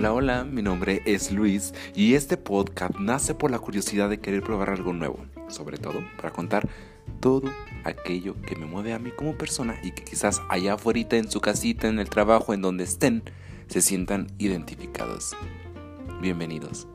Hola, hola, mi nombre es Luis y este podcast nace por la curiosidad de querer probar algo nuevo, sobre todo para contar todo aquello que me mueve a mí como persona y que quizás allá afuera en su casita, en el trabajo, en donde estén, se sientan identificados. Bienvenidos.